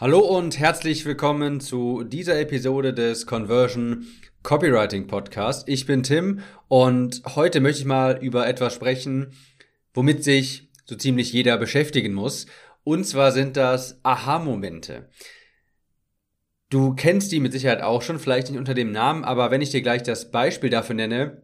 Hallo und herzlich willkommen zu dieser Episode des Conversion Copywriting Podcast. Ich bin Tim und heute möchte ich mal über etwas sprechen, womit sich so ziemlich jeder beschäftigen muss. Und zwar sind das Aha-Momente. Du kennst die mit Sicherheit auch schon, vielleicht nicht unter dem Namen, aber wenn ich dir gleich das Beispiel dafür nenne,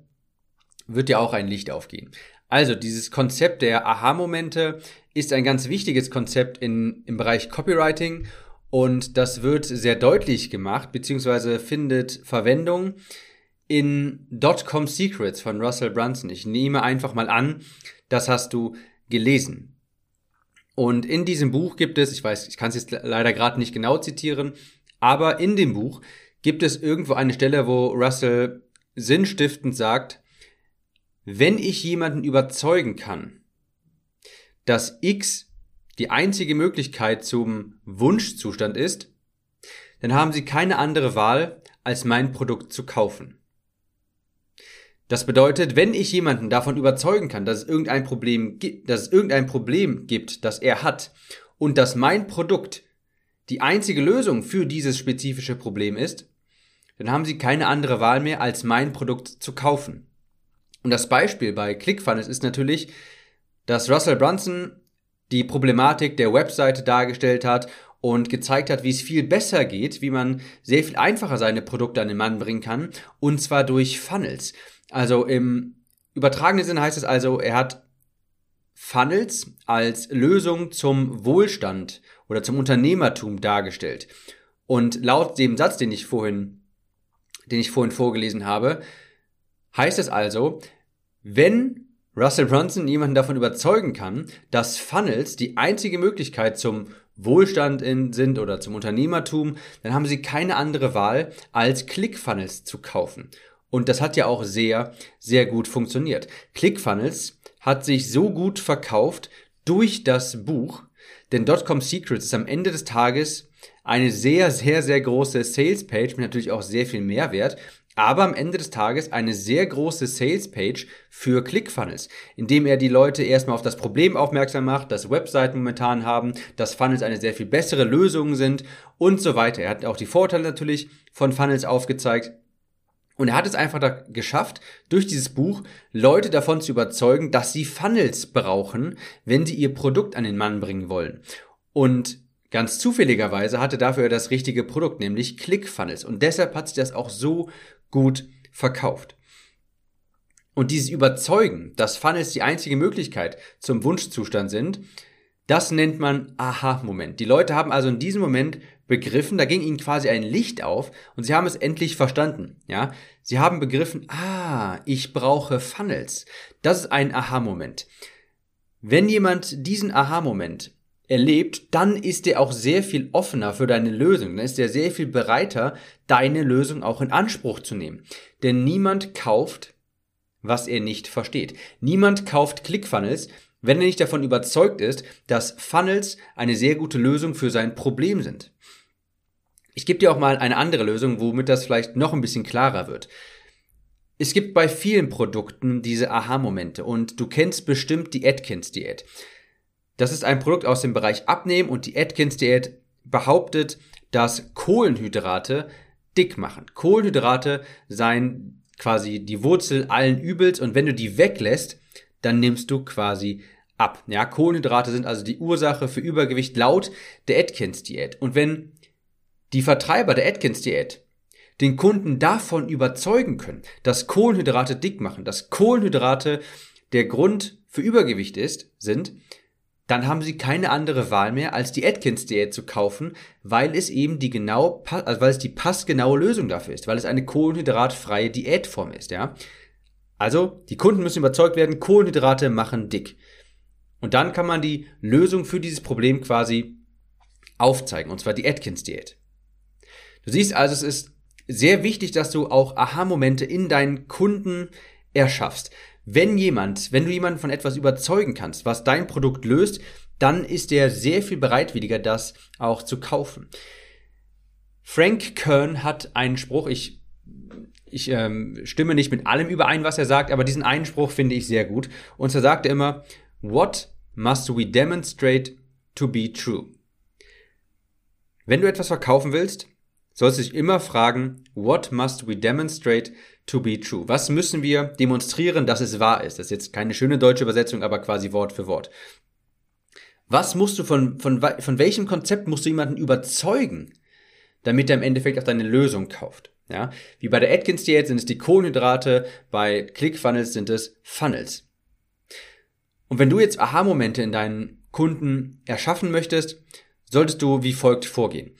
wird dir auch ein Licht aufgehen. Also dieses Konzept der Aha-Momente ist ein ganz wichtiges Konzept in, im Bereich Copywriting und das wird sehr deutlich gemacht, beziehungsweise findet Verwendung in Dotcom Secrets von Russell Brunson. Ich nehme einfach mal an, das hast du gelesen. Und in diesem Buch gibt es, ich weiß, ich kann es jetzt leider gerade nicht genau zitieren, aber in dem Buch gibt es irgendwo eine Stelle, wo Russell sinnstiftend sagt, wenn ich jemanden überzeugen kann, dass X die einzige Möglichkeit zum Wunschzustand ist, dann haben Sie keine andere Wahl, als mein Produkt zu kaufen. Das bedeutet, wenn ich jemanden davon überzeugen kann, dass es irgendein Problem gibt, dass es irgendein Problem gibt, das er hat und dass mein Produkt die einzige Lösung für dieses spezifische Problem ist, dann haben Sie keine andere Wahl mehr, als mein Produkt zu kaufen. Und das Beispiel bei ClickFunnels ist natürlich, dass Russell Brunson die Problematik der Webseite dargestellt hat und gezeigt hat, wie es viel besser geht, wie man sehr viel einfacher seine Produkte an den Mann bringen kann, und zwar durch Funnels. Also im übertragenen Sinne heißt es also, er hat Funnels als Lösung zum Wohlstand oder zum Unternehmertum dargestellt. Und laut dem Satz, den ich vorhin, den ich vorhin vorgelesen habe, heißt es also, wenn Russell Brunson jemanden davon überzeugen kann, dass Funnels die einzige Möglichkeit zum Wohlstand in, sind oder zum Unternehmertum, dann haben sie keine andere Wahl, als ClickFunnels zu kaufen. Und das hat ja auch sehr, sehr gut funktioniert. ClickFunnels hat sich so gut verkauft durch das Buch, denn Dotcom Secrets ist am Ende des Tages eine sehr, sehr, sehr große Sales Page mit natürlich auch sehr viel Mehrwert aber am Ende des Tages eine sehr große Sales-Page für ClickFunnels, indem er die Leute erstmal auf das Problem aufmerksam macht, dass Webseiten momentan haben, dass Funnels eine sehr viel bessere Lösung sind und so weiter. Er hat auch die Vorteile natürlich von Funnels aufgezeigt. Und er hat es einfach da geschafft, durch dieses Buch Leute davon zu überzeugen, dass sie Funnels brauchen, wenn sie ihr Produkt an den Mann bringen wollen. Und Ganz zufälligerweise hatte dafür das richtige Produkt, nämlich ClickFunnels. Und deshalb hat sich das auch so gut verkauft. Und dieses Überzeugen, dass Funnels die einzige Möglichkeit zum Wunschzustand sind, das nennt man Aha-Moment. Die Leute haben also in diesem Moment begriffen, da ging ihnen quasi ein Licht auf und sie haben es endlich verstanden. Ja, sie haben begriffen, ah, ich brauche Funnels. Das ist ein Aha-Moment. Wenn jemand diesen Aha-Moment erlebt, dann ist er auch sehr viel offener für deine Lösung. Dann ist er sehr viel bereiter, deine Lösung auch in Anspruch zu nehmen. Denn niemand kauft, was er nicht versteht. Niemand kauft ClickFunnels, wenn er nicht davon überzeugt ist, dass Funnels eine sehr gute Lösung für sein Problem sind. Ich gebe dir auch mal eine andere Lösung, womit das vielleicht noch ein bisschen klarer wird. Es gibt bei vielen Produkten diese Aha-Momente und du kennst bestimmt die Atkins-Diät. Das ist ein Produkt aus dem Bereich Abnehmen und die Atkins-Diät behauptet, dass Kohlenhydrate dick machen. Kohlenhydrate seien quasi die Wurzel allen Übels und wenn du die weglässt, dann nimmst du quasi ab. Ja, Kohlenhydrate sind also die Ursache für Übergewicht laut der Atkins-Diät. Und wenn die Vertreiber der Atkins-Diät den Kunden davon überzeugen können, dass Kohlenhydrate dick machen, dass Kohlenhydrate der Grund für Übergewicht ist, sind, dann haben sie keine andere Wahl mehr, als die Atkins-Diät zu kaufen, weil es eben die genau, also weil es die passgenaue Lösung dafür ist, weil es eine kohlenhydratfreie Diätform ist, ja. Also, die Kunden müssen überzeugt werden, Kohlenhydrate machen dick. Und dann kann man die Lösung für dieses Problem quasi aufzeigen, und zwar die Atkins-Diät. Du siehst also, es ist sehr wichtig, dass du auch Aha-Momente in deinen Kunden erschaffst. Wenn jemand, wenn du jemanden von etwas überzeugen kannst, was dein Produkt löst, dann ist er sehr viel bereitwilliger, das auch zu kaufen. Frank Kern hat einen Spruch, ich, ich ähm, stimme nicht mit allem überein, was er sagt, aber diesen einen Spruch finde ich sehr gut. Und zwar sagt er immer, What must we demonstrate to be true? Wenn du etwas verkaufen willst, sollst du dich immer fragen, what must we demonstrate to be true? Was müssen wir demonstrieren, dass es wahr ist? Das ist jetzt keine schöne deutsche Übersetzung, aber quasi Wort für Wort. Was musst du von, von, von welchem Konzept musst du jemanden überzeugen, damit er im Endeffekt auch deine Lösung kauft? Ja, wie bei der Atkins Diät sind es die Kohlenhydrate, bei ClickFunnels sind es Funnels. Und wenn du jetzt Aha-Momente in deinen Kunden erschaffen möchtest, solltest du wie folgt vorgehen.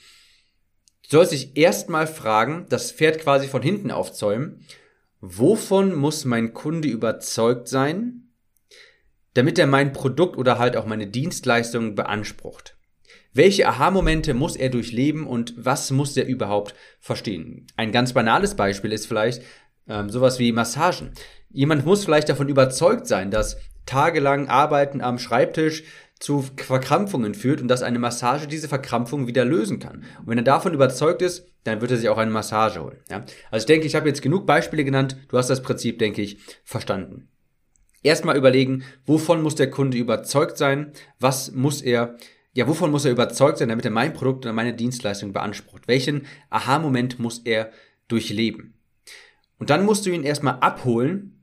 Du sollst dich erstmal fragen, das Pferd quasi von hinten aufzäumen, wovon muss mein Kunde überzeugt sein, damit er mein Produkt oder halt auch meine Dienstleistung beansprucht? Welche Aha-Momente muss er durchleben und was muss er überhaupt verstehen? Ein ganz banales Beispiel ist vielleicht ähm, sowas wie Massagen. Jemand muss vielleicht davon überzeugt sein, dass tagelang Arbeiten am Schreibtisch zu Verkrampfungen führt und dass eine Massage diese Verkrampfung wieder lösen kann. Und wenn er davon überzeugt ist, dann wird er sich auch eine Massage holen. Ja? Also ich denke, ich habe jetzt genug Beispiele genannt. Du hast das Prinzip, denke ich, verstanden. Erstmal überlegen, wovon muss der Kunde überzeugt sein? Was muss er, ja, wovon muss er überzeugt sein, damit er mein Produkt oder meine Dienstleistung beansprucht? Welchen Aha-Moment muss er durchleben? Und dann musst du ihn erstmal abholen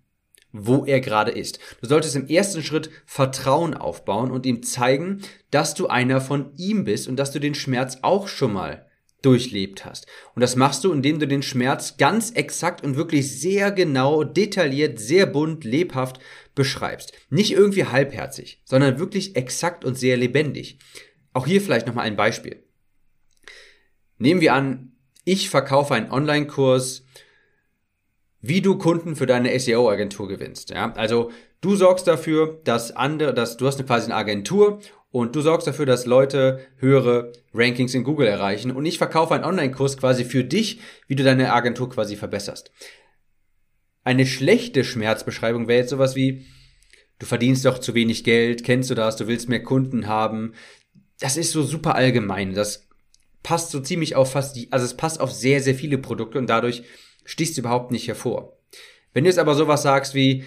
wo er gerade ist. Du solltest im ersten Schritt Vertrauen aufbauen und ihm zeigen, dass du einer von ihm bist und dass du den Schmerz auch schon mal durchlebt hast. Und das machst du, indem du den Schmerz ganz exakt und wirklich sehr genau, detailliert, sehr bunt, lebhaft beschreibst. Nicht irgendwie halbherzig, sondern wirklich exakt und sehr lebendig. Auch hier vielleicht nochmal ein Beispiel. Nehmen wir an, ich verkaufe einen Online-Kurs wie du Kunden für deine SEO-Agentur gewinnst. Ja? Also du sorgst dafür, dass andere, dass du hast quasi eine Agentur und du sorgst dafür, dass Leute höhere Rankings in Google erreichen und ich verkaufe einen Online-Kurs quasi für dich, wie du deine Agentur quasi verbesserst. Eine schlechte Schmerzbeschreibung wäre jetzt sowas wie, du verdienst doch zu wenig Geld, kennst du das, du willst mehr Kunden haben. Das ist so super allgemein. Das passt so ziemlich auf fast die, also es passt auf sehr, sehr viele Produkte und dadurch stichst du überhaupt nicht hervor. Wenn du jetzt aber sowas sagst wie,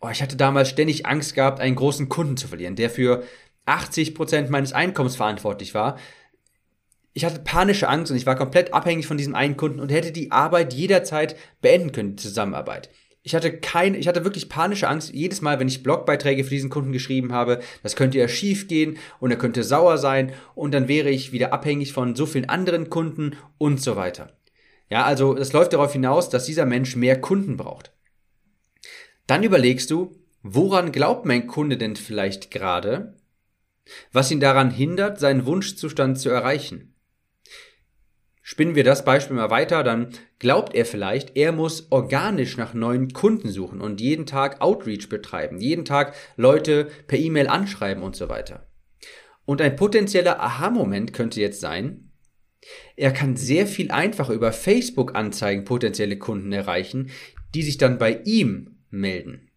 oh, ich hatte damals ständig Angst gehabt, einen großen Kunden zu verlieren, der für 80 Prozent meines Einkommens verantwortlich war. Ich hatte panische Angst und ich war komplett abhängig von diesem einen Kunden und hätte die Arbeit jederzeit beenden können, die Zusammenarbeit. Ich hatte keine, ich hatte wirklich panische Angst jedes Mal, wenn ich Blogbeiträge für diesen Kunden geschrieben habe, das könnte ja schief gehen und er könnte sauer sein und dann wäre ich wieder abhängig von so vielen anderen Kunden und so weiter. Ja, also es läuft darauf hinaus, dass dieser Mensch mehr Kunden braucht. Dann überlegst du, woran glaubt mein Kunde denn vielleicht gerade, was ihn daran hindert, seinen Wunschzustand zu erreichen? Spinnen wir das Beispiel mal weiter, dann glaubt er vielleicht, er muss organisch nach neuen Kunden suchen und jeden Tag Outreach betreiben, jeden Tag Leute per E-Mail anschreiben und so weiter. Und ein potenzieller Aha-Moment könnte jetzt sein, er kann sehr viel einfacher über Facebook-Anzeigen potenzielle Kunden erreichen, die sich dann bei ihm melden.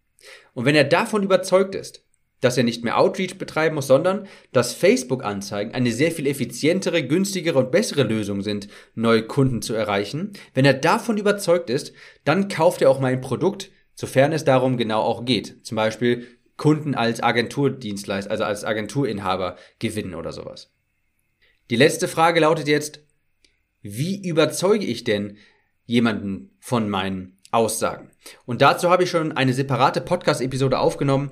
Und wenn er davon überzeugt ist, dass er nicht mehr Outreach betreiben muss, sondern dass Facebook-Anzeigen eine sehr viel effizientere, günstigere und bessere Lösung sind, neue Kunden zu erreichen. Wenn er davon überzeugt ist, dann kauft er auch mein Produkt, sofern es darum genau auch geht. Zum Beispiel Kunden als Agenturdienstleister, also als Agenturinhaber gewinnen oder sowas. Die letzte Frage lautet jetzt, wie überzeuge ich denn jemanden von meinen Aussagen? Und dazu habe ich schon eine separate Podcast-Episode aufgenommen.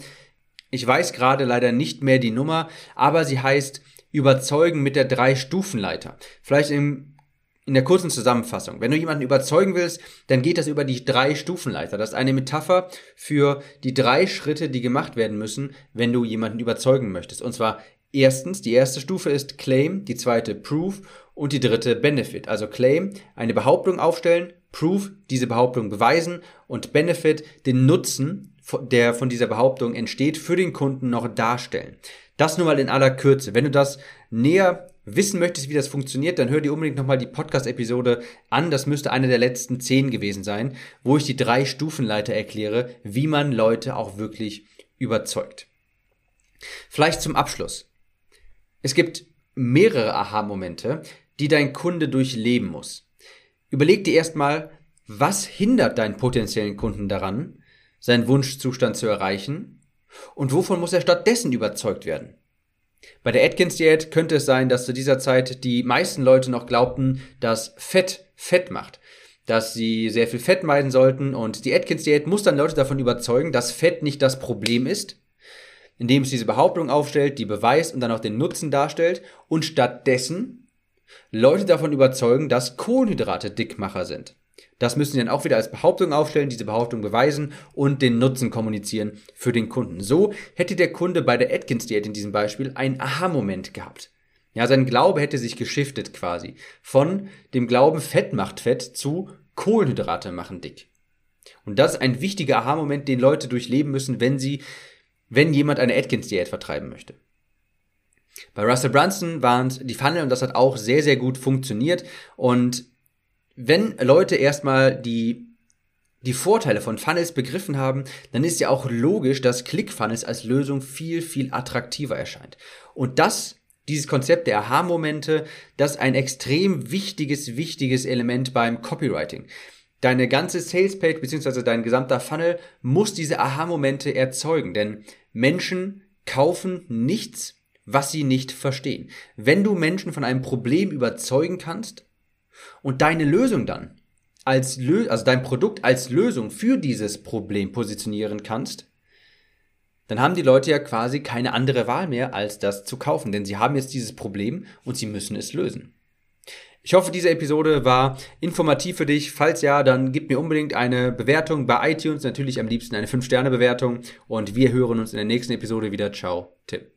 Ich weiß gerade leider nicht mehr die Nummer, aber sie heißt Überzeugen mit der Drei-Stufen-Leiter. Vielleicht im, in der kurzen Zusammenfassung. Wenn du jemanden überzeugen willst, dann geht das über die Drei-Stufen-Leiter. Das ist eine Metapher für die drei Schritte, die gemacht werden müssen, wenn du jemanden überzeugen möchtest. Und zwar Erstens, die erste Stufe ist Claim, die zweite Proof und die dritte Benefit. Also Claim, eine Behauptung aufstellen, Proof, diese Behauptung beweisen und Benefit, den Nutzen, der von dieser Behauptung entsteht, für den Kunden noch darstellen. Das nur mal in aller Kürze. Wenn du das näher wissen möchtest, wie das funktioniert, dann hör dir unbedingt nochmal die Podcast-Episode an. Das müsste eine der letzten zehn gewesen sein, wo ich die drei Stufenleiter erkläre, wie man Leute auch wirklich überzeugt. Vielleicht zum Abschluss. Es gibt mehrere Aha-Momente, die dein Kunde durchleben muss. Überleg dir erstmal, was hindert deinen potenziellen Kunden daran, seinen Wunschzustand zu erreichen und wovon muss er stattdessen überzeugt werden? Bei der Atkins-Diät könnte es sein, dass zu dieser Zeit die meisten Leute noch glaubten, dass Fett Fett macht. Dass sie sehr viel Fett meiden sollten und die Atkins-Diät muss dann Leute davon überzeugen, dass Fett nicht das Problem ist, indem es diese Behauptung aufstellt, die beweist und dann auch den Nutzen darstellt und stattdessen Leute davon überzeugen, dass Kohlenhydrate Dickmacher sind. Das müssen sie dann auch wieder als Behauptung aufstellen, diese Behauptung beweisen und den Nutzen kommunizieren für den Kunden. So hätte der Kunde bei der Atkins-Diät in diesem Beispiel einen Aha-Moment gehabt. Ja, sein Glaube hätte sich geschiftet quasi. Von dem Glauben, Fett macht Fett zu Kohlenhydrate machen dick. Und das ist ein wichtiger Aha-Moment, den Leute durchleben müssen, wenn sie, wenn jemand eine Atkins-Diät vertreiben möchte. Bei Russell Brunson waren es die Funnel und das hat auch sehr, sehr gut funktioniert. Und wenn Leute erstmal die, die Vorteile von Funnels begriffen haben, dann ist ja auch logisch, dass ClickFunnels als Lösung viel, viel attraktiver erscheint. Und das, dieses Konzept der Aha-Momente, das ein extrem wichtiges, wichtiges Element beim Copywriting. Deine ganze Salespage bzw. dein gesamter Funnel muss diese Aha-Momente erzeugen, denn Menschen kaufen nichts, was sie nicht verstehen. Wenn du Menschen von einem Problem überzeugen kannst, und deine Lösung dann als Lö also dein Produkt als Lösung für dieses Problem positionieren kannst, dann haben die Leute ja quasi keine andere Wahl mehr, als das zu kaufen, denn sie haben jetzt dieses Problem und sie müssen es lösen. Ich hoffe, diese Episode war informativ für dich. Falls ja, dann gib mir unbedingt eine Bewertung bei iTunes, natürlich am liebsten eine 5-Sterne-Bewertung und wir hören uns in der nächsten Episode wieder. Ciao, Tim.